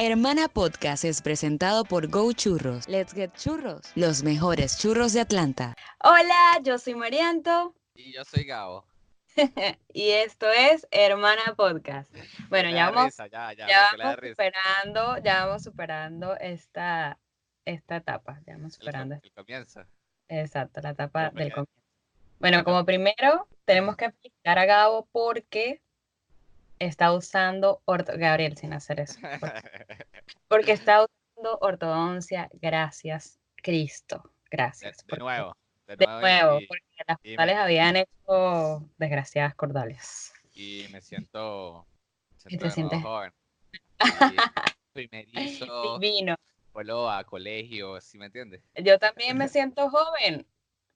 Hermana Podcast es presentado por Go Churros. Let's get churros. Los mejores churros de Atlanta. Hola, yo soy Marianto Y yo soy Gabo. y esto es Hermana Podcast. Bueno, ya vamos, risa, ya, ya, ya vamos superando, ya vamos superando esta, esta etapa. Ya vamos superando. el comienzo. Exacto, la etapa del comienzo. Bueno, como primero tenemos que explicar a Gabo porque está usando orto Gabriel sin hacer eso. Porque está usando ortodoncia. Gracias, Cristo. Gracias. de porque- nuevo. De De nuevo. y- porque las y me- cordales habían hecho desgraciadas cordales. Y, me siento. ¿Y siento te de nuevo sientes? joven. Y primerizo, Divino. vuelo a colegio, ¿sí me entiendes? Yo también me siento joven.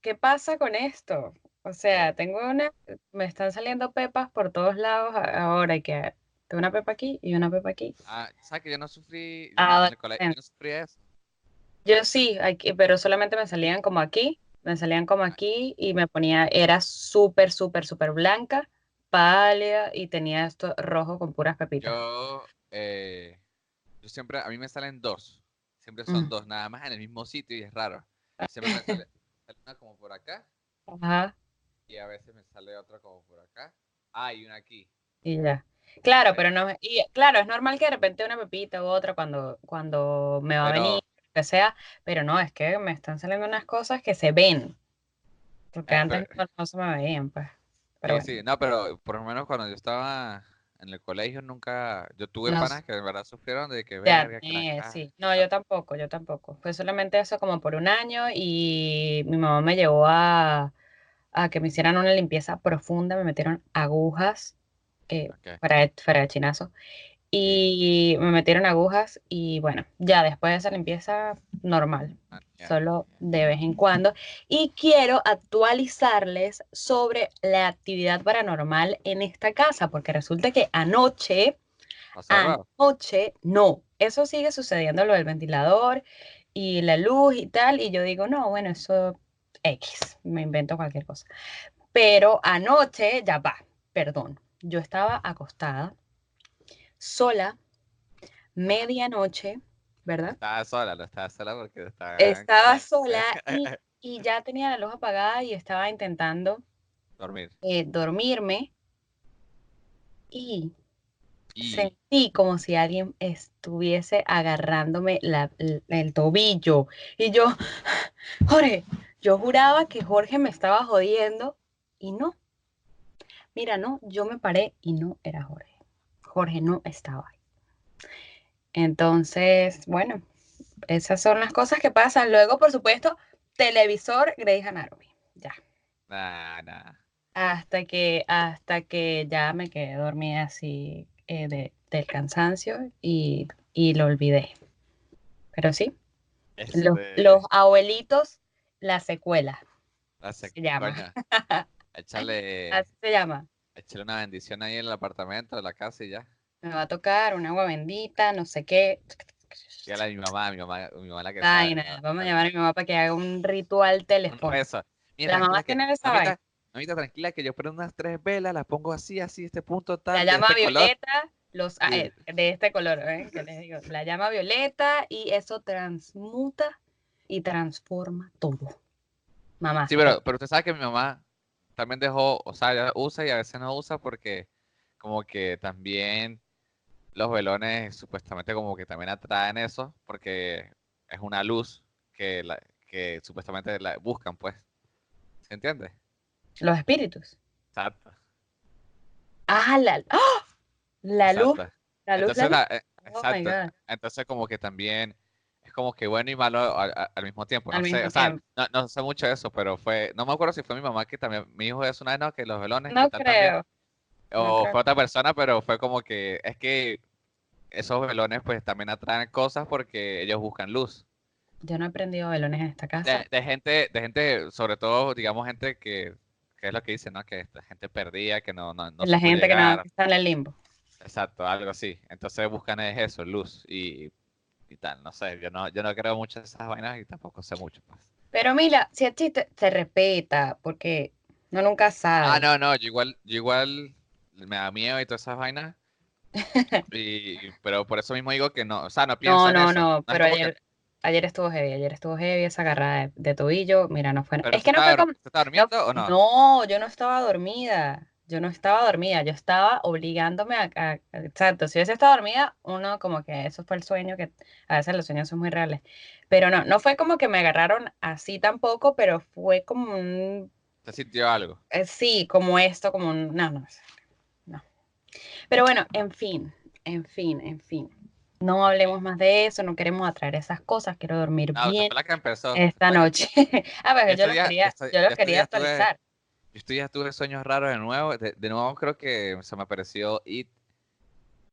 ¿Qué pasa con esto? O sea, tengo una, me están saliendo pepas por todos lados a- ahora y que tengo una pepa aquí y una pepa aquí. Ah, ¿sabes que yo no sufrí. Ah, en el colegio, yo no sufrí eso? Yo sí, aquí, pero solamente me salían como aquí, me salían como aquí y me ponía, era súper, súper, súper blanca, pálida y tenía esto rojo con puras pepitas. Yo. eh, yo siempre. A mí me salen dos. Siempre son Mm. dos, nada más en el mismo sitio y es raro. Siempre me sale, sale una como por acá. Ajá, Y a veces me sale otra como por acá. Ah, y una aquí. y ya. Claro, pero no, y claro, es normal que de repente una pepita u otra cuando, cuando me va a Pero- venir, lo que sea, pero no, es que me están saliendo unas cosas que se ven, porque Eh, antes pero- no, no se me veían, pues. Pero Sí, bueno, sí, no, pero por lo menos cuando yo estaba en el colegio nunca, yo tuve No panas que de verdad sufrieron de que de verga, que acné, cara- sí. No, yo tampoco, yo tampoco. Fue solamente eso como por un año y mi mamá me llevó a, a que me hicieran una limpieza profunda, me metieron agujas, eh, fuera de, fuera de chinazo, y me metieron agujas y bueno, ya después de esa limpieza normal, Ah, solo de vez en cuando. Y quiero actualizarles sobre la actividad paranormal en esta casa, porque resulta que anoche... Anoche, no, eso sigue sucediendo, lo del ventilador y la luz y tal, y yo digo, no, bueno, eso X, me invento cualquier cosa. Pero anoche, ya va, perdón, yo estaba acostada, sola, medianoche, ¿verdad? Estaba sola, no estaba sola porque estaba... Estaba sola y, y ya tenía la luz apagada y estaba intentando Dormir. eh, dormirme y Y Sentí como si alguien estuviese agarrándome la- el tobillo. Y yo, Jorge, yo juraba que Jorge me estaba jodiendo y no. Mira, no, yo me paré y no era Jorge. Jorge no estaba ahí. Entonces, bueno, esas son las cosas que pasan. Luego, por supuesto, televisor Grey's Anatomy. Ya. Nah, nah. Hasta que, hasta que ya me quedé dormida así eh, de, del cansancio y, y lo olvidé. Pero sí, los, los abuelitos, la secuela, la sec- se llama. Échale, así se llama. échale una bendición ahí en el apartamento, en la casa y ya. Me va a tocar un agua bendita, no sé qué. Dígale a mi mamá, mi mamá, mi mamá la que Ay, sabe, nada, vamos a llamar a mi mamá para que haga un ritual telefónico. rezo. Mira, tranquila que- tienen esa vaina. mamita, tranquila que yo prendo unas tres velas, las pongo así, así, este punto tal, La llama este color. violeta, los, ah, Sí. eh, de este color, ¿eh? les digo, la llama violeta y eso transmuta y transforma todo. Mamá. Sí, pero, pero usted sabe que mi mamá también dejó, o sea, ella usa y a veces no usa porque como que también los velones supuestamente como que también atraen eso porque es una luz que, la, que supuestamente la buscan, pues. ¿Se entiende? Los espíritus. Exacto. Ah, la, ¡ah! la luz, la luz, Entonces, la la- eh, luz. Oh. Entonces como que también como que bueno y malo al, al- al mismo tiempo. Al No sé, mismo o sea, tiempo. no, no sé mucho de eso, pero fue, no me acuerdo si fue mi mamá que también, mi hijo es una vez, no, que los velones No también, creo. no o creo. fue otra persona, pero fue como que es que esos velones pues también atraen cosas porque ellos buscan luz. Yo no he prendido velones en esta casa. De, de gente, de gente, sobre todo, digamos, gente que, que es lo que dice, ¿no? Que esta gente perdida, que no, no, no la gente que, no, que está en el limbo. Exacto, algo así. Entonces buscan es eso, luz y, y tal. No sé, yo no, yo no creo mucho en esas vainas y tampoco sé mucho. Pues. Pero mira, si a ti te, te respeta, porque no nunca sabe. Ah, no, no, yo igual, yo igual me da miedo y todas esas vainas, Y, pero por eso mismo digo que no, o sea, no pienso No, en no, eso. no, es pero como que- ayer, ayer estuvo heavy, ayer estuvo heavy esa agarrada de, de tobillo, mira, no fue, pero es que no ¿se fue como, dur- ¿se estaba no, durmiendo o no? no, yo no estaba dormida, yo no estaba dormida, yo estaba obligándome a, a- a- exacto, si hubiese estado dormida, uno como que eso fue el sueño, que a veces los sueños son muy reales, pero no, no fue como que me agarraron así tampoco, pero fue como un, ¿Se sintió algo? eh, sí, como esto, como un, no, no, no. Pero bueno, en fin, en fin, en fin. No hablemos más de eso, no queremos atraer esas cosas, quiero dormir No, bien esta noche. A ver, yo los días- quería, yo los estos quería actualizar. Yo estos días tuve sueños raros de nuevo. De, de nuevo creo que se me apareció It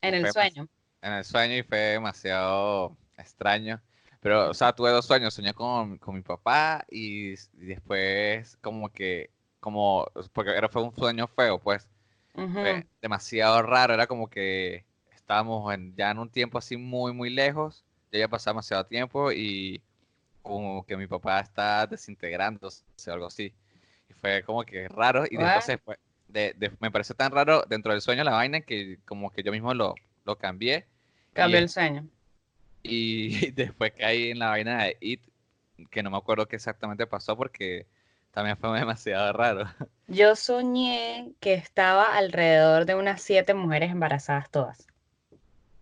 En el sueño. en el sueño y fue demasiado extraño. Pero, o sea, tuve dos sueños. Soñé con, con mi papá y, después como que, como, porque era, fue un sueño feo, pues. Fue demasiado raro. Era como que estábamos en, ya en un tiempo así muy, muy lejos. Ya había pasado demasiado tiempo y como que mi papá está desintegrándose o algo así. Y fue como que raro. Y después What? se fue- de- de- me pareció tan raro dentro del sueño la vaina que como que yo mismo lo, lo cambié. Cambió y- el sueño. y después caí en la vaina de It, que no me acuerdo qué exactamente pasó porque también fue demasiado raro. Yo soñé que estaba alrededor de unas siete mujeres embarazadas todas.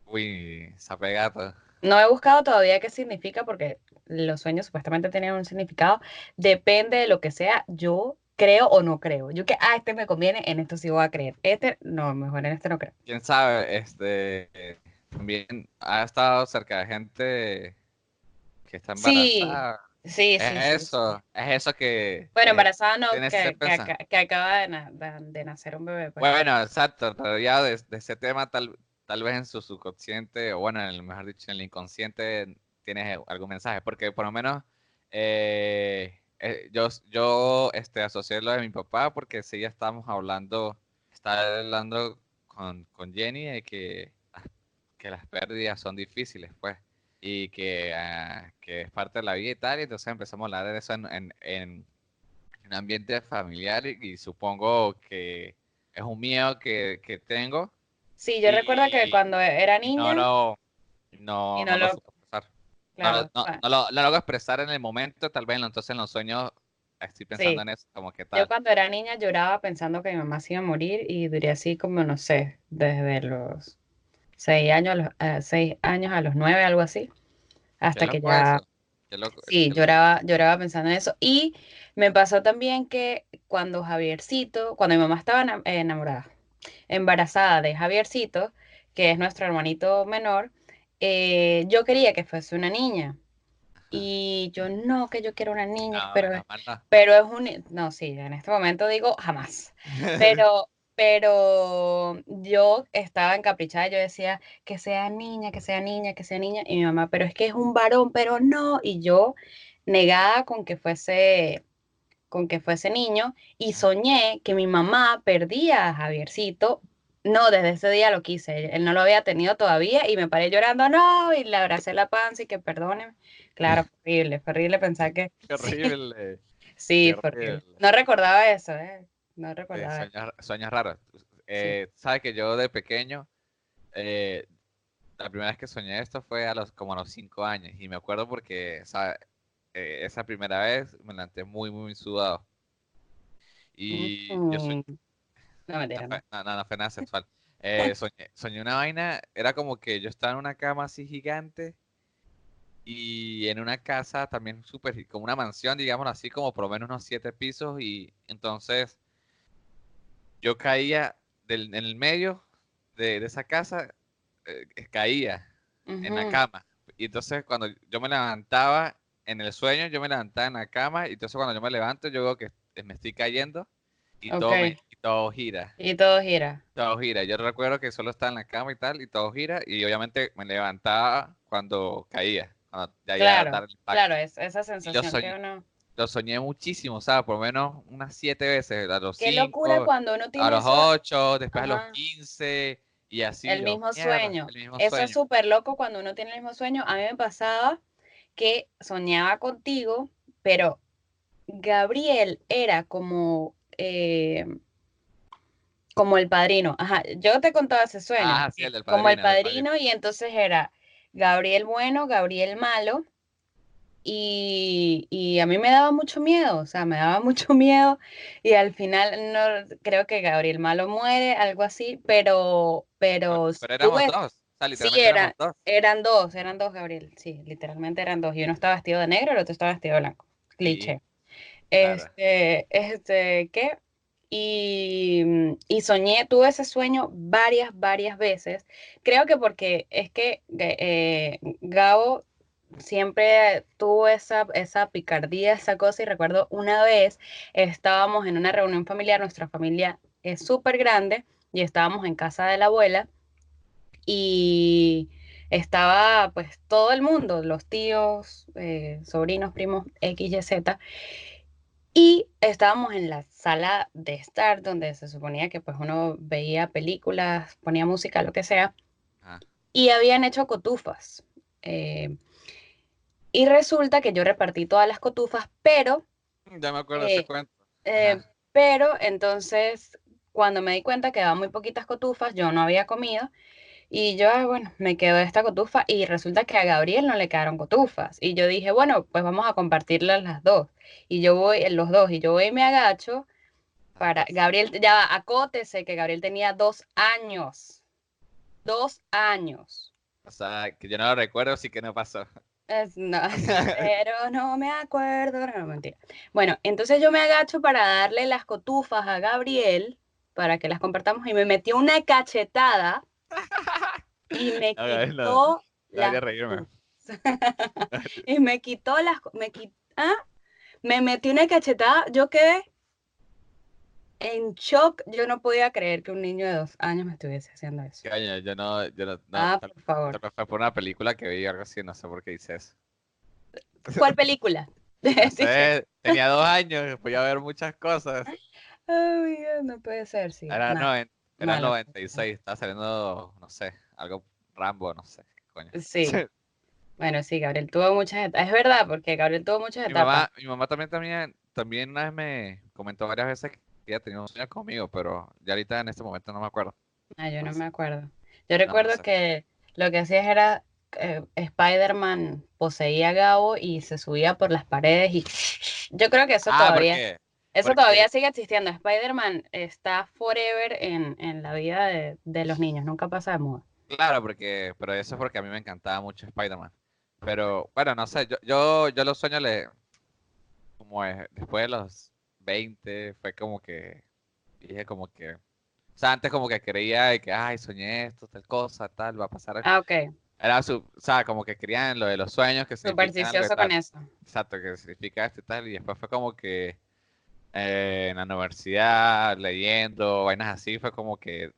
Uy, sape gato. No he buscado todavía qué significa porque los sueños supuestamente tenían un significado. Depende de lo que sea. Yo creo o no creo. Yo que, ah, este me conviene, en esto sí voy a creer. Este, no, mejor en este no creo. Quién sabe, este también ha estado cerca de gente que está Sí, embarazada. Sí, sí, es sí, sí. eso, es eso que. Bueno, embarazada no, que, que, que acaba de, na- de- de nacer un bebé. pues. Bueno, exacto, pero ya de, de ese tema tal, tal vez en su subconsciente, o bueno, en el, mejor dicho, en el inconsciente tienes algún mensaje, porque por lo menos eh, eh, yo, yo este, asocié lo de mi papá porque sí ya estábamos hablando, estaba hablando con, con Jenny de que, que las pérdidas son difíciles, pues, y que, ah, que es parte de la vida y tal, y entonces empezamos a hablar de eso en, en, en un ambiente familiar y, y supongo que es un miedo que, que tengo. Sí, yo recuerdo que y- cuando era y niña, No no, y no no lo lo- No, lo- no, o sea, no lo, no lo logro expresar en el momento, tal vez entonces en los sueños estoy pensando Sí. en eso, como que yo tal. cuando era niña lloraba pensando que mi mamá se iba a morir y duré así como, no sé, desde los seis años a los, a seis años a los nueve, algo así, hasta que ya... eso, qué loco, Sí, lloraba, lloraba pensando en eso. Y me pasó también que cuando Javiercito, cuando mi mamá estaba ena- eh, enamorada, embarazada de Javiercito, que es nuestro hermanito menor, eh, yo quería que fuese una niña. Y yo no, que yo quiero una niña, No, pero, no. pero es un... No, sí, en este momento digo jamás. Pero, pero yo estaba encaprichada, yo decía que sea niña, que sea niña, que sea niña, y mi mamá, pero es que es un varón, pero no, y yo negada con que fuese, con que fuese niño, y soñé que mi mamá perdía a Javiercito. No, desde ese día lo quise, él no lo había tenido todavía, y me paré llorando, no, y le abracé la panza y que perdóneme. Claro, fue horrible, fue horrible pensar que Qué horrible. sí, Qué horrible. horrible. No recordaba eso, ¿eh? No recordaba. eso. sueños, sueños raros. Eh, Sabes que yo de pequeño, eh, la primera vez que soñé esto fue a los como a los cinco años y me acuerdo porque ¿sabe? Eh, esa primera vez me levanté muy muy sudado y yo soñ- Mm. No, mentira, no, no. no, no, fue nada sexual. Eh, soñé, soñé una vaina, era como que yo estaba en una cama así gigante y en una casa también súper, como una mansión, digamos así, como por lo menos unos siete pisos y entonces yo caía del, en el medio de, de esa casa, eh, caía en la cama. Y entonces cuando yo me levantaba en el sueño, yo me levantaba en la cama y entonces cuando yo me levanto yo veo que me estoy cayendo y, todo, me- Ok. y todo gira. Y todo gira. Todo gira. Yo recuerdo que solo estaba en la cama y tal, y todo gira, y obviamente me levantaba cuando caía, cuando ya iba a Claro, el. Claro, es esa sensación que soñé- uno. Lo soñé muchísimo, ¿sabes? Por lo menos unas siete veces, a los Qué locura cinco, cuando uno tiene a los ocho, después a los. 15, y así. el yo, mismo sueño. el mismo Eso sueño. es súper loco cuando uno tiene el mismo sueño. A mí me pasaba que soñaba contigo, pero Gabriel era como, eh, Como el padrino. Ajá, yo te contaba ese sueño. Ah, sí, el del como el padrino, el padrino. padrino, y entonces era Gabriel bueno, Gabriel malo. Y, y a mí me daba mucho miedo, o sea, me daba mucho miedo. Y al final, no creo que Gabriel malo muere, algo así, pero, pero, Pero éramos dos. O sea, Sí, era, éramos dos. eran dos, eran dos, Gabriel. Sí, literalmente eran dos. Y uno estaba vestido de negro, el otro estaba vestido de blanco. Cliché. claro. Este, este, ¿qué? Y, mm, y soñé, tuve ese sueño varias, varias veces. Creo que porque es que eh, Gabo siempre tuvo esa, esa picardía, esa cosa. Y recuerdo una vez estábamos en una reunión familiar, nuestra familia es súper grande, y estábamos en casa de la abuela. Y estaba pues todo el mundo, los tíos, eh, sobrinos, primos, X, Y, Z. Y estábamos en la sala de estar, donde se suponía que pues uno veía películas, ponía música, lo que sea. Ajá. Y habían hecho cotufas. eh, y resulta que yo repartí todas las cotufas, pero Ya me acuerdo ese Eh, cuento. eh, pero entonces, cuando me di cuenta que daban muy poquitas cotufas, yo no había comido. Y yo, ah, bueno, me quedó esta cotufa y resulta que a Gabriel no le quedaron cotufas. Y yo dije, bueno, pues vamos a compartirlas las dos. Y yo voy, los dos, y yo voy y me agacho para... Gabriel, ya acótese que Gabriel tenía dos años. Dos años. O sea, que yo no lo recuerdo, sí que no pasó. Es- no, pero no me acuerdo, no, mentira. Bueno, entonces yo me agacho para darle las cotufas a Gabriel para que las compartamos y me metió una cachetada y me no, quitó y me quitó las me qui- ¿ah? me metió una cachetada, yo quedé en shock, yo no podía creer que un niño de dos años me estuviese haciendo eso. Yo no, yo no, no, Ah, tal, por favor. tal fue por una película que vi algo así, no sé por qué hice eso. ¿Cuál película? No sé, tenía dos años, podía ver muchas cosas. Ay, Dios, no puede ser, sí. Era, no. noven- era malo. 96, estaba saliendo, no sé, algo Rambo, no sé, qué coño. Sí. Bueno, sí, Gabriel tuvo muchas etapas. Es verdad, porque Gabriel tuvo muchas Mi etapas. mamá, mi mamá también, también, también una vez me comentó varias veces que ella tenía un sueño conmigo, pero ya ahorita en este momento no me acuerdo. Ah, yo no no me acuerdo. Yo recuerdo sé. que lo que hacías era eh, Spider-Man poseía a Gabo y se subía por las paredes y yo creo que eso Ah, todavía, eso todavía sigue existiendo. Spider-Man está forever en, en la vida de, de los niños, nunca pasa de moda. Claro, porque, pero eso es porque a mí me encantaba mucho Spider-Man. Pero, bueno, no sé, yo, yo, yo los sueños le, como es, después de los 20, fue como que, dije como que, o sea, antes como que creía de que, ay, soñé esto, tal cosa, tal, va a pasar. Ah, ok. Era, su, o sea, como que creían lo de los sueños que Supersticioso con eso. Exacto, que significa esto y tal, y después fue como que eh, en la universidad, leyendo, vainas así, fue como que,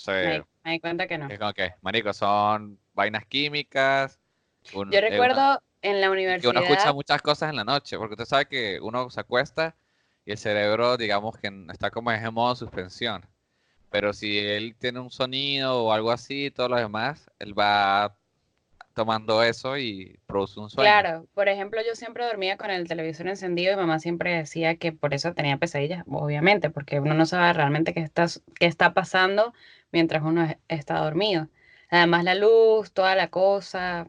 se, Me, me di cuenta que no. es como que, marico, son vainas químicas. un- Yo eh, una- recuerdo en la que uno escucha universidad, muchas cosas en la noche, porque usted sabe que uno se acuesta y el cerebro, digamos que está como en ese modo suspensión. Pero si él tiene un sonido o algo así, todo lo demás, él va tomando eso y produce un sueño. Claro, por ejemplo, yo siempre dormía con el televisor encendido y mamá siempre decía que por eso tenía pesadillas, obviamente, porque uno no sabe realmente qué está, qué está pasando mientras uno es- está dormido. Además, la luz, toda la cosa.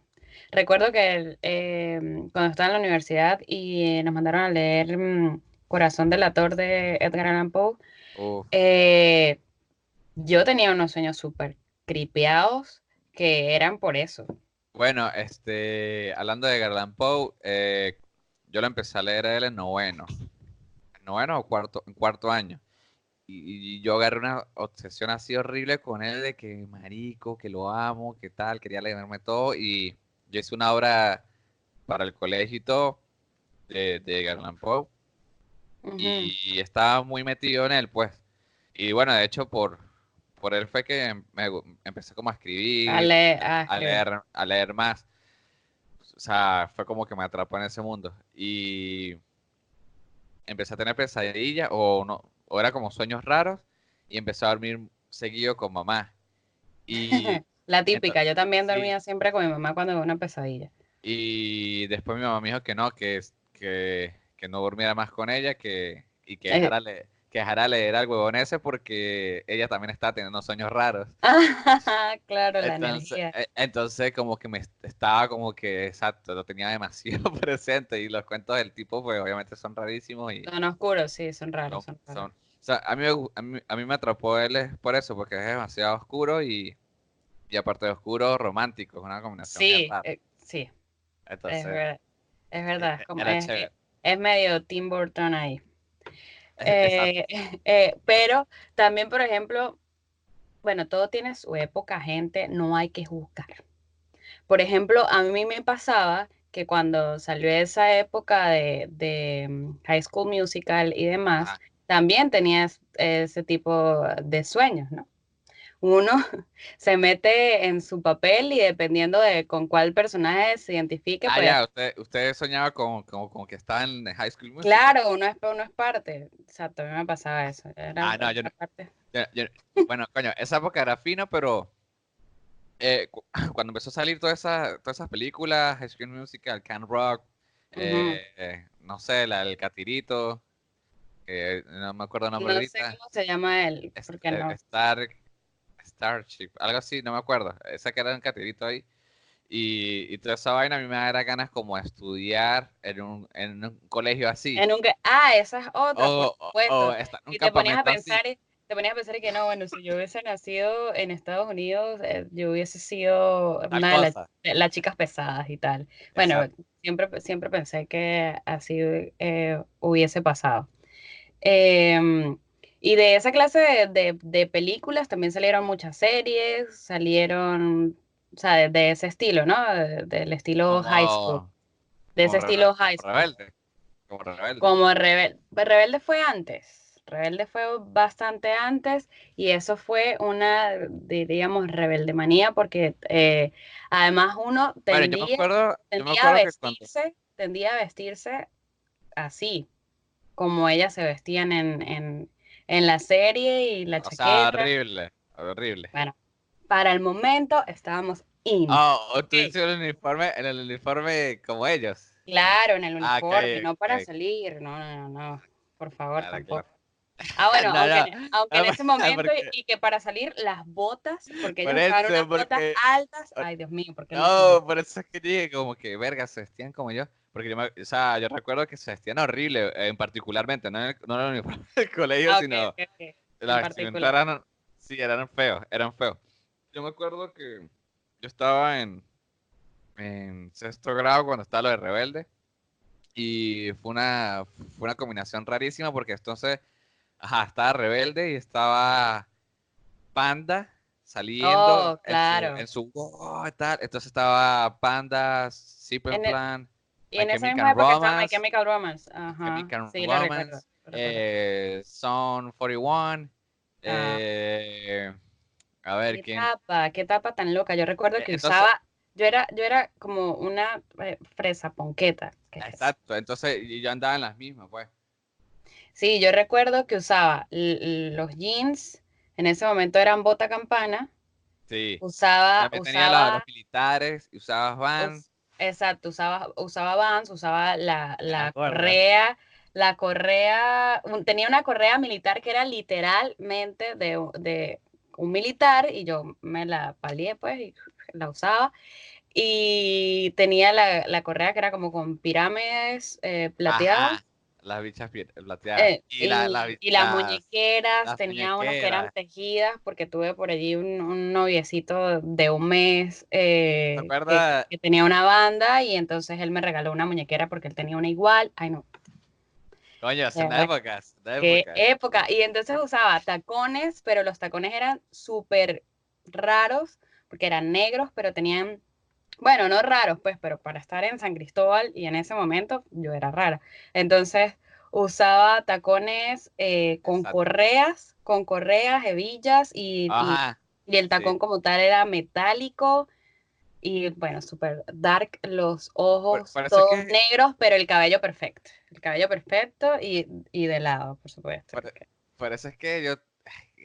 Recuerdo que el, em, cuando estaba en la universidad y nos mandaron a leer mm, Corazón delator de Edgar Allan Poe, eh, yo tenía unos sueños súper cripeados que eran por eso. Bueno, este, hablando de Garland Poe, eh, yo lo empecé a leer a él en noveno, en noveno o cuarto, en cuarto año. Y, y yo agarré una obsesión así horrible con él de que marico, que lo amo, que tal, quería leerme todo. Y yo hice una obra para el colegio y todo de, de Garland Poe. Ujú. Y estaba muy metido en él, pues. Y bueno, de hecho, por, por él fue que me empecé como a escribir A leer, a leer más. O sea, fue como que me atrapó en ese mundo. Y empecé a tener pesadillas o, no, o era como sueños raros y empecé a dormir seguido con mamá. Y, La típica, yo también sí. dormía siempre con mi mamá cuando veo una pesadilla. y después mi mamá me dijo que no, que, que, que no durmiera más con ella que, y que dejara, le- que dejara leer al huevón ese porque ella también estaba teniendo sueños raros. Ah, claro, la Entonces, energía. eh, entonces como que me est- estaba como que, exacto, lo tenía demasiado presente y los cuentos del tipo pues obviamente son rarísimos y Son oscuros, sí, son raros, son raros. son- o sea, a mí, me a mí, a mí me atrapó él por eso, porque es demasiado oscuro y, y aparte de oscuro, romántico, es una combinación Sí, eh, sí, Entonces, es verdad. Es verdad, es como- es, es medio Tim Burton ahí. Eh, eh, pero también, por ejemplo, bueno, todo tiene su época, gente, no hay que juzgar. Por ejemplo, a mí me pasaba que cuando salió esa época de, de, mm, High School Musical y demás, también tenía es- ese tipo de sueños, ¿no? Uno se mete en su papel y dependiendo de con cuál personaje se identifique, Ah, pues ya, usted, usted soñaba con, con, con que estaba en High School Musical. Claro, uno es, uno es parte. Exacto, a mí me pasaba eso. Era Ah, no, yo no- parte. Yo- yo- bueno, coño, esa época era fino, pero eh, cu- cuando empezó a salir todas esas, todas esas películas, High School Musical, Can Rock, eh, eh, no sé, la del Catirito, no me acuerdo el nombre No sé ahorita, cómo se llama él, porque eh, no. Starship, algo así, no me acuerdo, esa que era un Catirito ahí. Y, y toda esa vaina a mí me da ganas como estudiar en un, en un colegio así. En un ah, esa es otra, o, por supuesto. o y te ponías a así. pensar, y- te ponías a pensar que no, bueno, si yo hubiese nacido en Estados Unidos, eh, yo hubiese sido tal una de de las chicas pesadas y tal. Bueno, Exacto. siempre, siempre pensé que así eh, hubiese pasado. Em, y de esa clase de, de- de películas también salieron muchas series, salieron, o sea, de, de ese estilo, ¿no? De- del estilo high school, de ese estilo high school. rebelde. Como rebelde. Como Rebelde. Rebelde fue antes. Rebelde fue bastante antes y eso fue una, diríamos, rebelde manía porque eh, además uno Bueno, yo me tendía, acuerdo, yo me tendía a que vestirse, tendía a vestirse así, como ellas se vestían en, en, en la serie y la o sea, chaqueta. horrible, horrible. Bueno, para el momento estábamos in. Oh, tú Ok. hiciste el uniforme, en el uniforme como ellos. Claro, en el Ah, ok, uniforme, no para ok. salir, no, no, no, no, por favor, Claro, tampoco. claro. Ah, bueno, No, aunque, no, aunque en no, ese momento y- porque- y, que para salir las botas, porque ellos Por usaban eso, unas botas porque- altas, por- ay Dios mío, porque No, por eso es que dije como que, verga, se vestían como yo. Porque yo, me- o sea, yo recuerdo que se vestían horrible, en particularmente, no en el, no en el uniforme del colegio, Ah, sino ok, ok. la en vestimenta particular. eran, sí, eran feos, eran feos. Yo me acuerdo que yo estaba en, en sexto grado cuando estaba lo de Rebelde y fue una, fue una combinación rarísima porque entonces, ajá, estaba Rebelde y estaba Panda saliendo Oh, en su- claro. en su, oh, tal. Entonces estaba Panda, Super En el- Y en esa misma época estaba My Romance, Chemical Romance. Ajá. Chemical Sí. Romance, lo recuerdo. eh, Son 41. Ah. eh, a ver, ¿Qué ¿quién? etapa? ¿Qué etapa tan loca? Yo recuerdo Eh, que entonces- usaba, yo era, yo era como una eh, fresa ponqueta. ¿qué es eso? Exacto, entonces yo andaba en las mismas, pues. Sí, yo recuerdo que usaba los jeans, en ese momento eran bota campana, Sí. usaba, También tenía la- usaba, los militares, y usabas Vans. Exacto, usaba, usaba Vans, usaba la, la correa, la correa, un- tenía una correa militar que era literalmente de, de un militar y yo me la palié pues y la usaba. Y tenía la, la correa que era como con pirámides eh, plateadas. Ajá, las bichas pi- plateadas. Eh, y, la- la- y- y las muñequeras, las tenía unas que eran tejidas porque tuve por allí un, un noviecito de un mes eh, ¿Te que- tenía una banda y entonces él me regaló una muñequera porque él tenía una igual. Ay, no, Coño, son verdad, épocas, de qué época. Y entonces usaba tacones, pero los tacones eran súper raros porque eran negros, pero tenían, bueno, no raros, pues, pero para estar en San Cristóbal y en ese momento yo era rara. Entonces usaba tacones eh, con Exacto. correas, con correas, hebillas y, y- el tacón sí. como tal era metálico. Y bueno, súper dark, los ojos todos que- negros, pero el cabello perfecto. El cabello perfecto y, y de lado, por supuesto. Eso es que yo...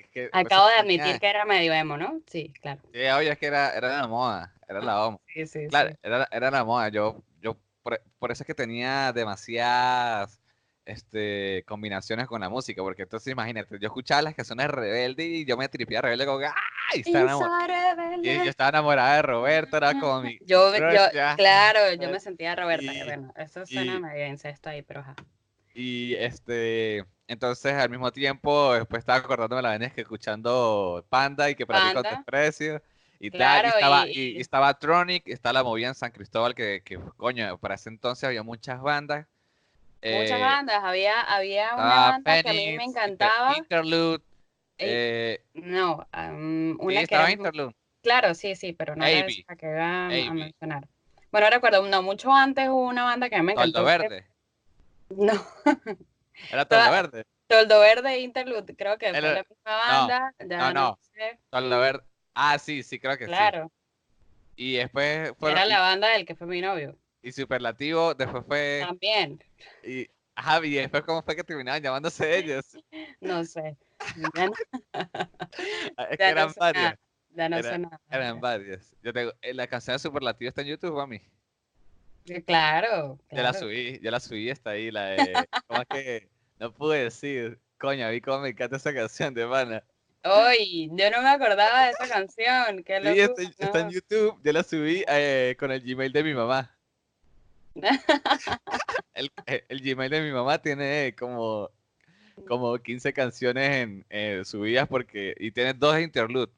es que, pues, Acabo de tenía- admitir que era medio emo, ¿no? Sí, claro. Sí, oye, es que era, era la moda, era la moda. Sí, sí, Claro, sí. era, era la moda. Yo, yo por, por eso es que tenía demasiadas este, combinaciones con la música, porque entonces imagínate, yo escuchaba las canciones Rebelde y yo me tripeaba Rebelde como que ¡ay! Estaba enamor- y yo estaba enamorada de Roberto, era como mi Yo, yo- claro, yo me sentía Roberta. Y- bueno, eso suena y- medio incesto ahí, pero ajá. Y este, entonces al mismo tiempo, después estaba acordándome la vez que escuchando Panda y que para ti con Panda. desprecio y tal. Claro, Y estaba, y- y, y- y estaba Tronic, está la movida en San Cristóbal, que, que coño, para ese entonces había muchas bandas. Muchas eh, bandas. Había, había una banda que a mí me encantaba. Interlude. eh, no, sí, una que estaba era. Interlude. Claro, sí, sí, pero no era esa que iba a, mencionar. Bueno, recuerdo, no, mucho antes hubo una banda que a mí me encantó. Que- Verde. No, Era Toldo Verde. Toldo Verde Interlude, creo que fue Era- la misma banda. ya no, no. sé. Toldo Verde. Ah, sí, sí, creo que sí. Claro, Y después fueron. era la banda del que fue mi novio. y, Superlativo, después fue. También, Y, ajá, y después, ¿cómo fue que terminaban llamándose ellos? no sé. Ya no, Es que Ya no eran nada. ya no Era- sé nada. Eran varios. Yo tengo, eh, la canción de Superlativo está en YouTube, mami. Sí, Claro, Yo la claro. subí, yo la subí, está ahí, la de. ¿Cómo es que? No pude decir. Coño, vi cómo me encanta esa canción de pana. Uy, yo no me acordaba de esa canción. Qué Sí, está, locura, está en. YouTube, yo la subí eh, con el Gmail de mi mamá. El, eh, el Gmail de mi mamá tiene como, como 15 canciones en, eh, subidas porque y tiene dos interludes.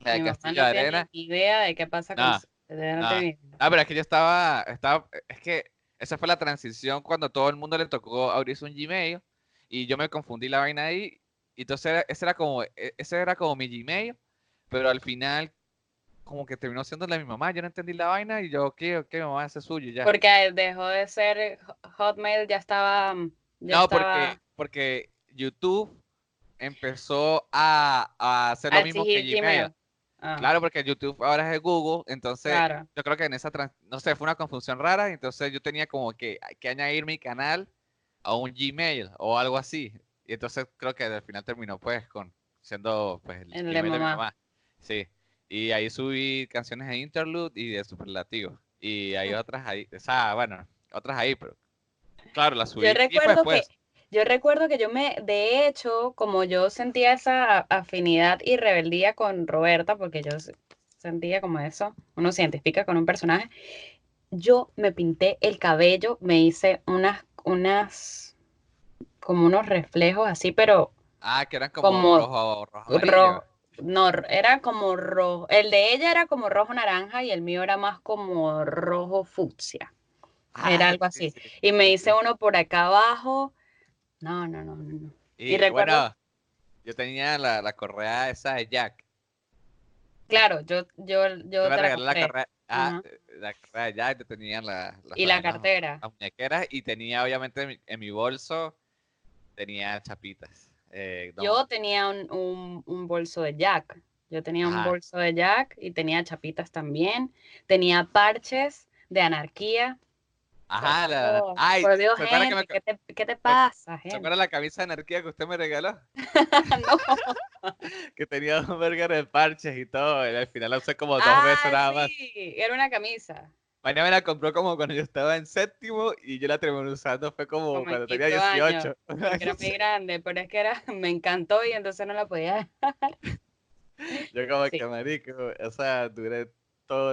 La de Mi mamá Castillo no de tiene Arena. idea de qué pasa con Nah, su- no. Ah, pero es que yo estaba, estaba, es que esa fue la transición cuando todo el mundo le tocó abrirse un Gmail y yo me confundí la vaina ahí. Y entonces era- ese era como, e- ese era como mi Gmail, pero al final como que terminó siendo la de mi mamá. Yo no entendí la vaina y yo, ¿qué? ¿Qué? Mi mamá hace suyo ya. Porque dejó de ser Ho- Hotmail, ya estaba. mm, Ya no, estaba porque, porque YouTube empezó a, a hacer lo mismo que Gmail. Ah, Claro, porque YouTube ahora es de Google, entonces claro. yo creo que en esa, trans- no sé, fue una confusión rara, entonces yo tenía como que, que añadir mi canal a un Gmail o algo así, y entonces creo que al final terminó pues con siendo pues el, de Gmail de mi mamá. mamá, sí, y ahí subí canciones de Interlude y de Superlativo, y hay otras ahí, o sea, bueno, otras ahí, pero claro, las subí Yo tiempo recuerdo que, después. Yo recuerdo que yo me, de hecho, como yo sentía esa afinidad y rebeldía con Roberta, porque yo se- sentía como eso, uno se identifica con un personaje, yo me pinté el cabello, me hice unas, unas, como unos reflejos así, pero Ah, que eran como, como rojo, rojo, no, era como rojo, el de ella era como rojo naranja y el mío era más como rojo fucsia. era Ah, algo sí, así. sí, Y me hice uno por acá abajo. No, no, no, no. no. Y, recuerdo- bueno, yo tenía la, la correa esa de Jack. Claro, yo, yo, yo Yo me te la regalé la correa, ah, eh, la correa de Jack, yo tenía la, las Y la cartera. las muñequeras y tenía obviamente en mi, en mi bolso, tenía chapitas. eh, Yo tenía un, un- un bolso de Jack. Yo tenía un bolso de Jack y tenía chapitas también. Tenía parches de anarquía. Ajá, la, ay, por Dios, ¿se acuerda que me gente, co- ¿qué te, qué te pasa, ¿se acuerda la camisa de anarquía que usted me regaló? No. Que tenía un verga de parches y todo, y al final la usé como dos Ah, veces nada más. sí, era una camisa. Mañana me la compró como cuando yo estaba en séptimo y yo la terminé usando fue como cuando tenía quinto año, 18. Porque era muy grande, pero es que era, me encantó y entonces no la podía. Yo como Sí. que marico, o sea, duré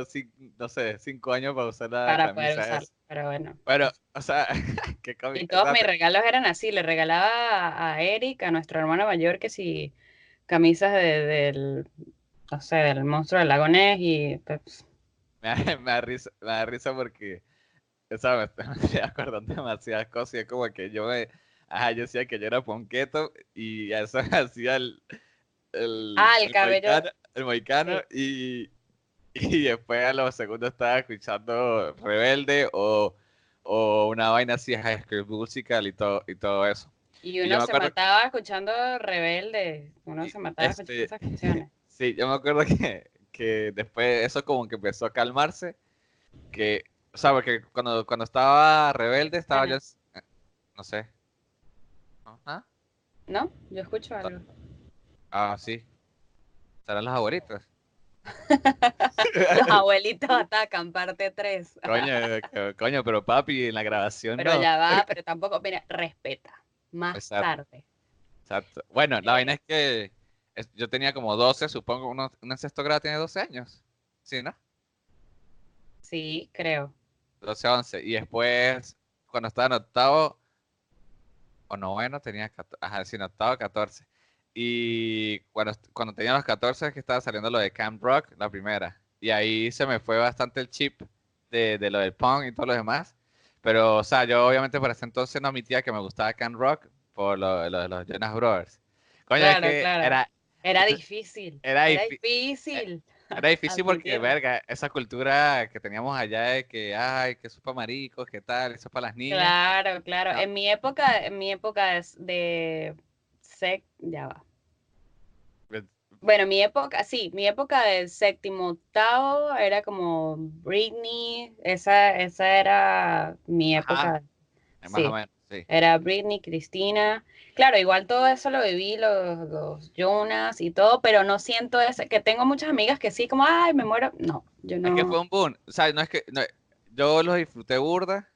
cin- no sé, cinco años para usar la para poder camisa usar. esa. Pero bueno. Bueno, o sea, qué Y todos mis regalos eran así. Le regalaba a, a Eric, a nuestro hermano mayor, que si camisas de- del, no sé, del monstruo del lago Ness y pues, me, da, me da risa, me da risa porque, o sea, me estoy, acordando demasiadas cosas y es como que yo me, ajá, yo decía que yo era ponqueto y eso hacía el, el, Ah, el cabello. mohicano, el mohicano y, y después a los segundos estaba escuchando Rebelde o, o una vaina así, High School Musical y todo, y todo eso. y uno se mataba escuchando Rebelde. Uno se mataba escuchando este- esas canciones. Sí, yo me acuerdo que, que después eso como que empezó a calmarse, que, o sea, porque cuando, cuando estaba rebelde estaba yo, eh, no sé. Ajá. ¿No? Yo escucho algo. Ah, sí. ¿Serán los favoritos? Los abuelitos atacan, parte 3. Coño, co- coño, pero papi, en la grabación Pero no. ya va, pero tampoco, mira, respeta. Más Exacto. tarde. Exacto. Bueno, la vaina es que es- yo tenía como 12, supongo, uno, un sexto grado tiene 12 años. Sí, ¿no? Sí, creo. 12, 11. Y después, cuando estaba en octavo, o noveno, tenía 14. Ajá, sí, en octavo, 14. Y cuando, cuando tenía los 14 es que estaba saliendo lo de Camp Rock, la primera. Y ahí se me fue bastante el chip de, de lo del punk y todo lo demás. Pero, o sea, yo obviamente para ese entonces no admitía que me gustaba Camp Rock por lo, lo de los Jonas Brothers. Coño, es Claro, que claro. era, Era difícil. era Era difí- difícil. era difícil porque, verga, esa cultura que teníamos allá de que, ay, que eso es para maricos, que tal, eso es para las niñas. Claro, claro. No. En mi época, en mi época es de sec, ya va. Bueno, mi época, sí, mi época del séptimo, octavo era como Britney, esa, esa era mi Ajá. época. Más Sí. o menos, sí. Era Britney, Cristina. Claro, igual todo eso lo viví, los, los Jonas y todo, pero no siento ese, que tengo muchas amigas que sí, como, ay, me muero. No, yo Es que fue no. un boom. O sea, no es que. no, yo los disfruté burda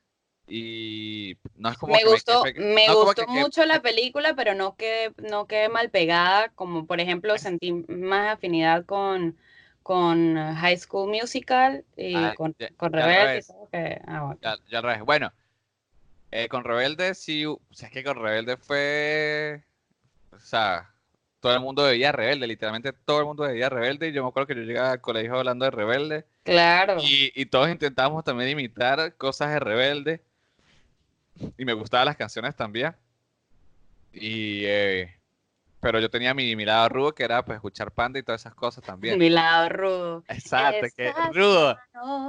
y no es como Me que gustó, me no gustó que mucho la película, pero no quedé, no quedé mal pegada, como por ejemplo sentí más afinidad con, con High School Musical y Ah, con, ya- con Rebelde que, ah, bueno. Ya, ya al revés. Bueno, eh, con Rebelde sí. O sea, es que con Rebelde fue. O sea, todo el mundo veía Rebelde. Literalmente todo el mundo veía Rebelde. Y yo me acuerdo que yo llegaba al colegio hablando de Rebelde. Claro, Y, y todos intentábamos también imitar cosas de Rebelde. Y me gustaban las canciones también. Y, eh, pero yo tenía mi, mi lado rudo, que era pues escuchar Panda y todas esas cosas también. mi lado rudo. Exacto, que rudo.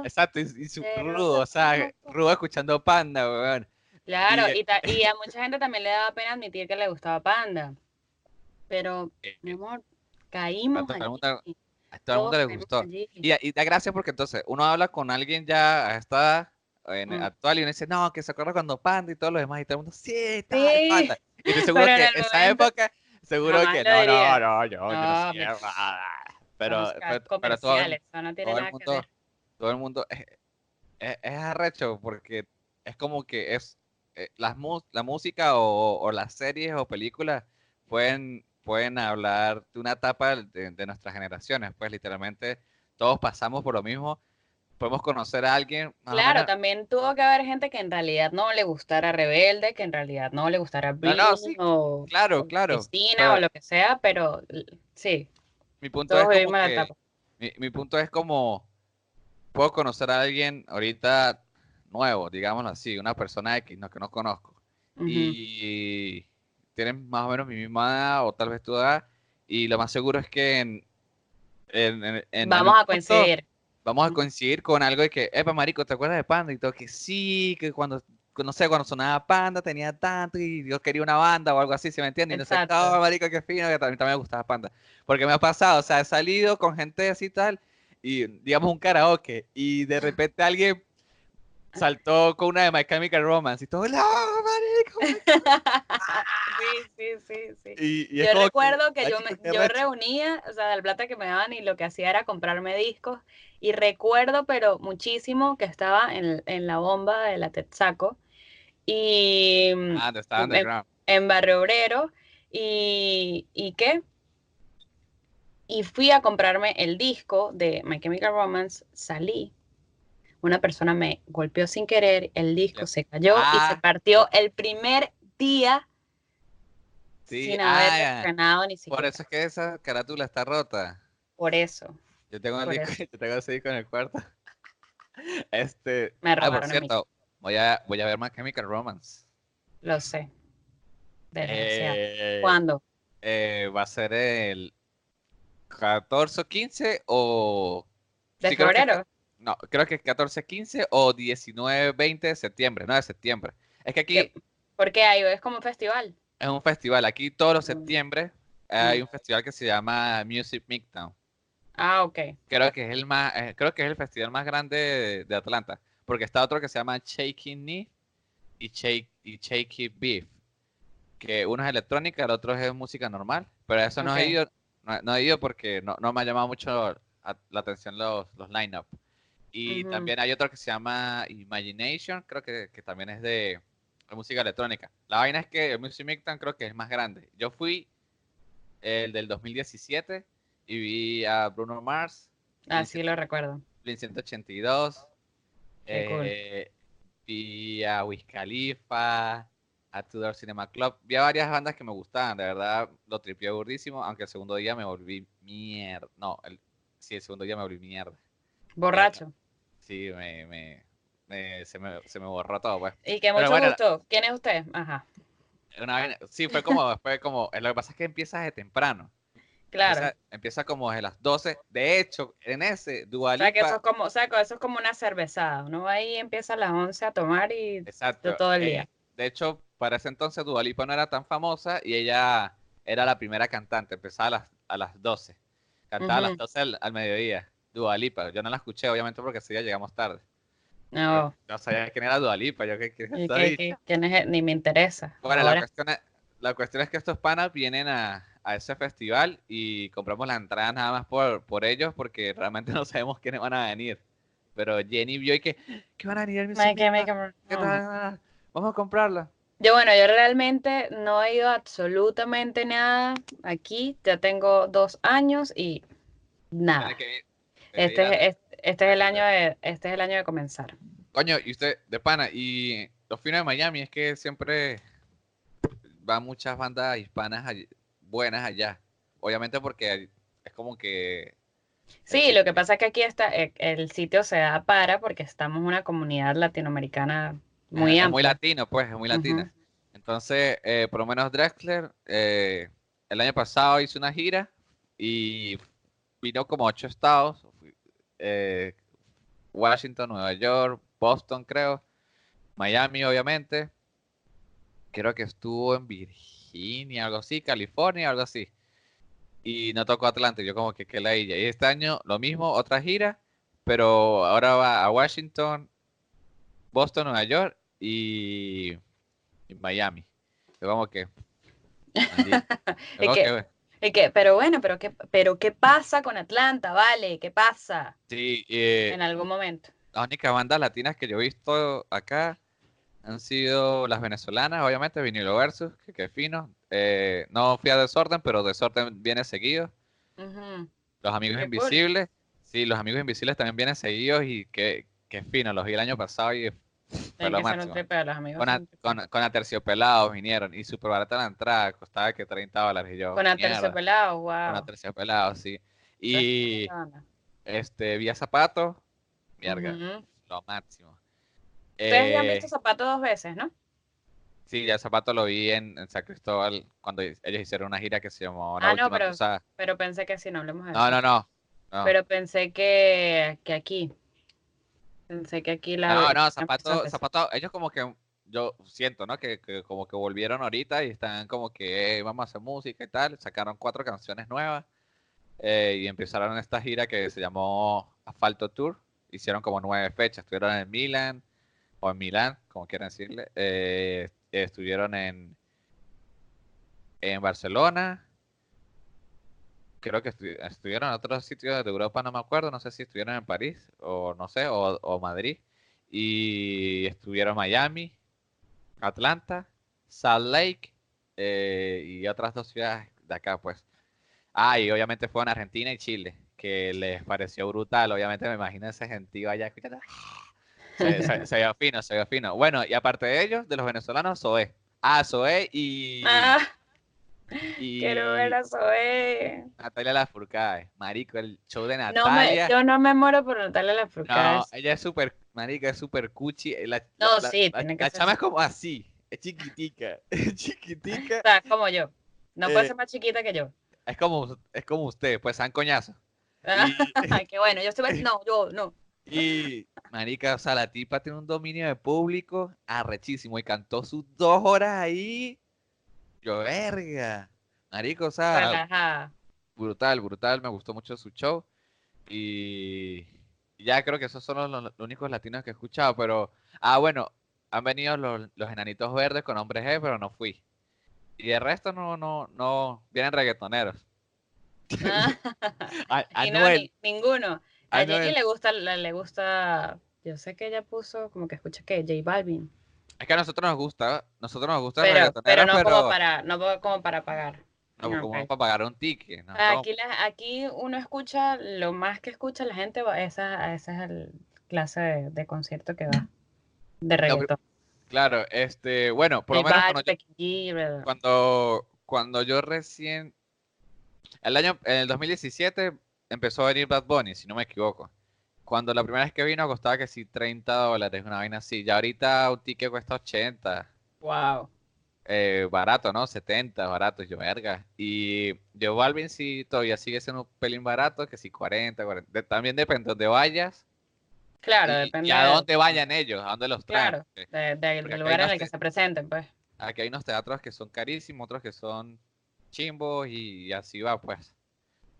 Exacto, y, y su- rudo, o sea, rudo escuchando Panda, weón. Claro, Y- y, ta- y a mucha gente también le daba pena admitir que le gustaba Panda. Pero, Eh, mi amor, caímos todo el allí. mundo- A todo el mundo le gustó. Y, y da gracia porque entonces uno habla con alguien ya a esta en Mm. actual y uno dice, no, que se acuerda cuando Panda y todo lo demás, y todo el mundo, sí, tal, Sí, Panda. Y estoy seguro pero en que el esa momento época, seguro que no, no, no, yo, no sé, me- ah, Pero, pero, pero todo, no tiene todo el nada que mundo, ver. todo el mundo es, es, es arrecho porque es como que es eh, las la música o, o las series o películas pueden, pueden hablar de una etapa de, de nuestras generaciones, pues literalmente todos pasamos por lo mismo, podemos conocer a alguien Claro, también tuvo que haber gente que en realidad no le gustara Rebelde, que en realidad no le gustara No, Britney no, sí, o, claro, o claro, Cristina pero- o lo que sea, pero sí, mi punto todos es como que-. Mi, mi punto es como, puedo conocer a alguien ahorita nuevo, digámoslo así, una persona X, no, que no conozco, y tienen más o menos mi misma edad o tal vez tu edad, y lo más seguro es que en, en- en- en Vamos a coincidir. Vamos a coincidir con algo de que, epa, marico, ¿te acuerdas de Panda? Y todo, que sí, que cuando, no sé, cuando sonaba Panda tenía tanto y yo quería una banda o algo así, ¿se me entiende? Y no sé. "Oh, marico, qué fino, que mí también me gustaba Panda. Porque me ha pasado, o sea, he salido con gente así tal, y digamos un karaoke, y de repente alguien saltó con una de My Chemical Romance, y todo, ¡no, marico! Sí, sí, sí, sí. Y, Yo recuerdo que yo, me, yo reunía, o sea, del plata que me daban y lo que hacía era comprarme discos. Y recuerdo, pero muchísimo, que estaba en, en la bomba de la Texaco y mm, Ah, underground. en Barrio Obrero. Y, ¿y qué? Y fui a comprarme el disco de My Chemical Romance, salí. Una persona me golpeó sin querer, el disco se cayó y Ah. se partió el primer día Sí, sin haber ah, ya. estrenado ni siquiera. Por eso es que esa carátula está rota. Por eso. Yo tengo, el disco, yo tengo ese disco en el cuarto. Este. Me ah, por cierto, voy a, voy a ver My Chemical Romance. Lo sé. Eh, ¿Cuándo? eh, va a ser el 14 o 15 o. ¿De sí, febrero? No, creo que es 14, 15 o 19, 20 de septiembre. No, de septiembre. Es que aquí. ¿Por qué hay? Es como un festival. es un festival. Aquí todos los Mm. septiembre hay un festival que se llama Music Midtown. Ah, ok. Creo que es el más, eh, creo que es el festival más grande de, de Atlanta, porque está otro que se llama Shaking Knee y Shake y Shaky Beef, que uno es electrónica, el otro es música normal, pero eso no he ido, no, no he ido porque no, no me ha llamado mucho la atención los, los line-up. Y también hay otro que se llama Imagination, creo que, que también es de, de música electrónica. La vaina es que el Music Mixtape creo que es más grande. Yo fui el del 2017 y vi a Bruno Mars, Así lo recuerdo. Blink 182, Qué cool. eh, vi a Wiz Khalifa, a Tudor Cinema Club. Vi a varias bandas que me gustaban, de verdad lo tripié gordísimo, aunque el segundo día me volví mierda. No, el, sí, el segundo día me volví mierda. Borracho. Sí, me, me, me- se, me, se me borró todo, pues. Y que mucho bueno, gusto. ¿Quién es usted? Ajá. Una sí, fue como, fue como, lo que pasa es que empieza de temprano. Claro. Empieza, empieza como desde las 12. De hecho, en ese, Dua O sea, que eso es como, o sea, que eso es como una cervezada. Uno va ahí empieza a las 11 a tomar y Exacto. todo el eh, día. de hecho, para ese entonces Dua Lipa no era tan famosa y ella era la primera cantante. Empezaba a las, a las 12. Cantaba a las Ujú. 12 al, al mediodía. Dua Lipa. Yo no la escuché, obviamente, porque ese día llegamos tarde. no. No sabía quién era Dua Lipa. Yo, ¿qué, qué es ¿Y esto qué- quién es? Ni me interesa. Bueno, la cuestión, es, la cuestión es que estos panas vienen a, a ese festival y compramos la entrada nada más por, por ellos porque realmente no sabemos quiénes van a venir. Pero Jenny vio y que, ¿qué van a venir? Music Make- make- ¿Qué no. Vamos a comprarla. Yo, bueno, yo realmente no he ido absolutamente nada aquí. Ya tengo dos años y nada. Que Este a- es, este, este es el año de, este es el año de comenzar. Coño, y usted, de pana, y los fines de Miami es que siempre van muchas bandas hispanas buenas allá. Obviamente porque es como que... Sí, lo que pasa es que aquí está, eh, el sitio se da para porque estamos en una comunidad latinoamericana muy es muy amplia. latino, pues, es muy latina. Entonces, eh, por lo menos Drexler, eh, el año pasado hizo una gira y vino como a ocho estados. Eh, Washington, Nueva York, Boston, creo. Miami, obviamente. Creo que estuvo en Virginia, algo así, California, algo así. Y no tocó Atlanta, yo como que qué la Y este año lo mismo, otra gira, pero ahora va a Washington, Boston, Nueva York y, y Miami. Yo que... Es como que- que, Que, pero bueno, pero qué, pero qué pasa con Atlanta, vale, qué pasa sí, eh, en algún momento. las únicas bandas latinas que yo he visto acá han sido las venezolanas, obviamente, Vinilo Versus, que, que fino. Eh, no fui a Desorden, pero Desorden viene seguido. Los Amigos Qué cool. Invisibles, sí, los Amigos Invisibles también vienen seguidos y que, que fino, los vi el año pasado y fue lo máximo. amigos. Con, a- con, con Aterciopelados vinieron y súper barata la entrada, costaba que 30 dólares y yo, Con Aterciopelados, Con wow. Aterciopelados, sí. Y Ustedes este, vi a Zapato, mierda, lo máximo. ya han Eh, visto zapatos dos veces, ¿no? Sí, ya Zapato lo vi en, en San Cristóbal cuando ellos hicieron una gira que se llamó La Ah, no, Última pero- Cruzada. Pero pensé que sí, no hablemos de No, eso. no, no. no. Pero pensé que, que aquí. Pensé que aquí la. No, no, la Zapato, ellos como que, yo siento, ¿no? Que, que como que volvieron ahorita y están como que "Eh, vamos a hacer música y tal. Sacaron cuatro canciones nuevas eh, y empezaron esta gira que se llamó Asfalto Tour. Hicieron como nueve fechas. Estuvieron en Milán o en Milán, como quieran decirle. eh, estuvieron en, en Barcelona. Creo que estu- estuvieron en otros sitios de Europa, no me acuerdo. No sé si estuvieron en París o no sé, o, Madrid. Y estuvieron Miami, Atlanta, Salt Lake eh, y otras dos ciudades de acá, pues. Ah, y obviamente fueron Argentina y Chile, que les pareció brutal. Obviamente me imagino ese gentío allá escuchando. Se, se, veía fino, se veía fino. Bueno, y aparte de ellos, de los venezolanos, Zoé. Ah, Zoé y, Ah, y quiero ver a Zoe. Natalia Lafourcade. Marico, el show de No me, Natalia. yo no me muero por Natalia Lafourcade. No, ella es súper, marica, es súper cuchi. La, No, la- sí, la- tiene que la ser chama así. es como así, es chiquitica, es chiquitica. O sea, como yo. No puede Eh, ser más chiquita que yo. Es como, es como usted, pues, san coñazo. Ay, qué bueno. Yo estoy. No, yo no. Y, marica, o sea, la tipa tiene un dominio de público arrechísimo y cantó sus dos horas ahí. Yo, verga. Marico, o sea, Relajada. brutal, brutal, me gustó mucho su show. Y ya creo que esos son los, los únicos latinos que he escuchado, pero, ah, bueno, han venido los, los enanitos verdes con hombres G, pero no fui. Y el resto no, no, no, vienen reggaetoneros. Ah, y no, ni- ninguno. A Jenny Anuel. le gusta, le, le gusta, yo sé que ella puso como que escucha que J Balvin, Es que a nosotros nos gusta, nosotros nos gusta el pero, pero no pero como para, no como para pagar. no Ah, como para pagar un ticket. ¿no? Como- Aquí, la- aquí uno escucha, lo más que escucha la gente, esa, a esa es el clase de, de concierto que va, de reggaetón. Claro, este, bueno, por lo menos cuando yo, cuando, cuando yo recién, el año, en el 2017 empezó a venir Bad Bunny, si no me equivoco. Cuando la primera vez que vino costaba que sí 30 dólares, una vaina así. Ya ahorita un ticket cuesta 80. Wow. eh, barato, ¿no? 70, barato, yo verga. Y Joe Balvin sí todavía sigue siendo un pelín barato, que sí 40, 40. De- también depende de dónde vayas Claro, y, depende y a de- dónde vayan ellos, a dónde los traen. Claro. porque de- de- del lugar en el que se presenten, pues. Aquí hay unos teatros que son carísimos, otros que son chimbos y así va, pues.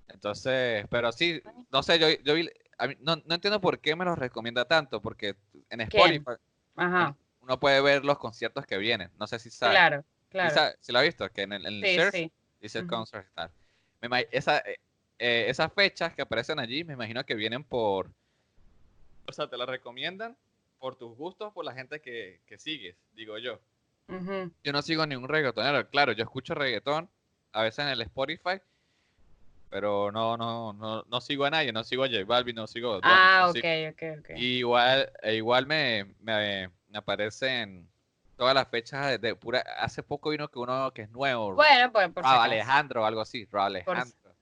Entonces, pero sí, no sé, yo, yo vi- a mí- no, no entiendo por qué me los recomienda tanto, porque en. Spotify Ajá, uno puede ver los conciertos que vienen. No sé si sabe. claro, ¿Sí claro. sabe? ¿Sí lo ha visto? Que en el, en el Sí, search sí. dice Ujú. concert y tal. Me esa, eh, eh, esas fechas que aparecen allí, me imagino que vienen por. O sea, te las recomiendan por tus gustos, por la gente que, que sigues, digo yo. Ujú. Yo no sigo ningún reggaetonero. Claro, yo escucho reggaetón, a veces en el Spotify, pero no, no, no, no sigo a nadie, no sigo a J Balvin, no sigo a Ah, no ok, sigo- ok, ok. y igual, e igual me, me, me aparecen todas las fechas de, de pura. Hace poco vino que uno que es nuevo, Bueno, pues por si Rob. Alejandro o algo así, Rob Por si- Alejandro.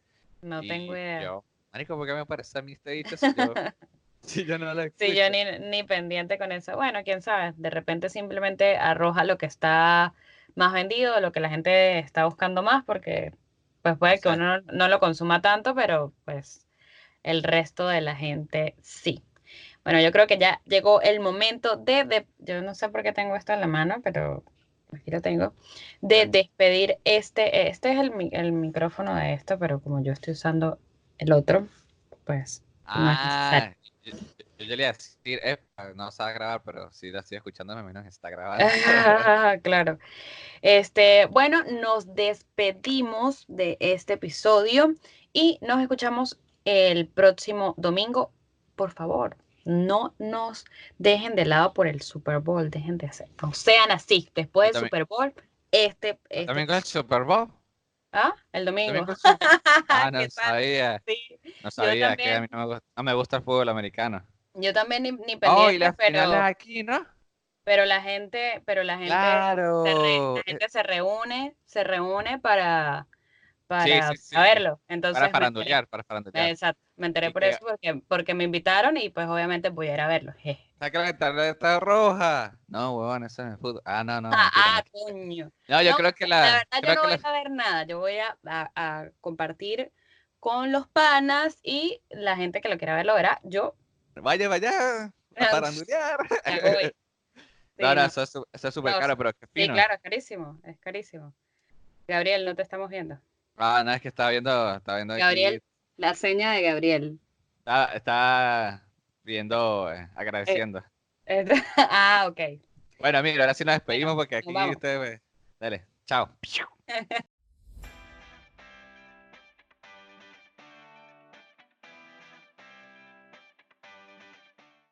No Y tengo idea. Yo, Marico, ¿por qué me aparece a mí este dicho si yo, si yo no lo Sí, yo ni, ni pendiente con eso. Bueno, quién sabe, de repente simplemente arroja lo que está más vendido, lo que la gente está buscando más, porque pues puede que uno no, no lo consuma tanto, pero pues el resto de la gente sí. Bueno, yo creo que ya llegó el momento de, de- yo no sé por qué tengo esto en la mano, pero aquí lo tengo, de despedir este, este es el, el micrófono de esto, pero como yo estoy usando el otro, pues no es necesario. Ah, yo, le iba a decir, eh, no a grabar, pero si la estoy escuchando, me imagino que se está grabando. Claro. Este, bueno, nos despedimos de este episodio y nos escuchamos el próximo domingo. Por favor, no nos dejen de lado por el Super Bowl, dejen de hacer, no sean así. Después del Super Bowl, este, este- ¿También con el Super Bowl? ¿ah? El ¿También domingo. Ah, no sabía, Sí, no sabía que a mí no me gusta, no me gusta el fútbol americano. Yo también ni, ni Oh, y pendiente, las finales pero, aquí, ¿no? pero la gente, pero la gente se re- Claro. la eh, gente se reúne, se reúne para, para, sí, sí, sí. verlo. Entonces, Para farandulear, para farandulear. exacto, me enteré por eso, porque, porque me invitaron y pues obviamente voy a ir a verlo. Saca la tarjeta roja. No, huevón, eso es el fútbol. Ah, no, no. Ah, ah, coño. No, yo No, creo que La la. verdad, yo no que voy la- a ver nada. Yo voy a, a- a compartir con los panas y la gente que lo quiera ver lo verá. Yo Vaya, vaya. A farandulear. me voy. Sí, No, no, eso es es súper No, caro, pero qué Sí, fino. claro, es carísimo, es carísimo. Gabriel, no te estamos viendo. Ah, no, es que estaba viendo, estaba viendo aquí. Gabriel. La seña de Gabriel. Está, está viendo, eh, agradeciendo. ah, ok. Bueno, mira, ahora sí nos despedimos porque aquí ustedes. Dale, chao.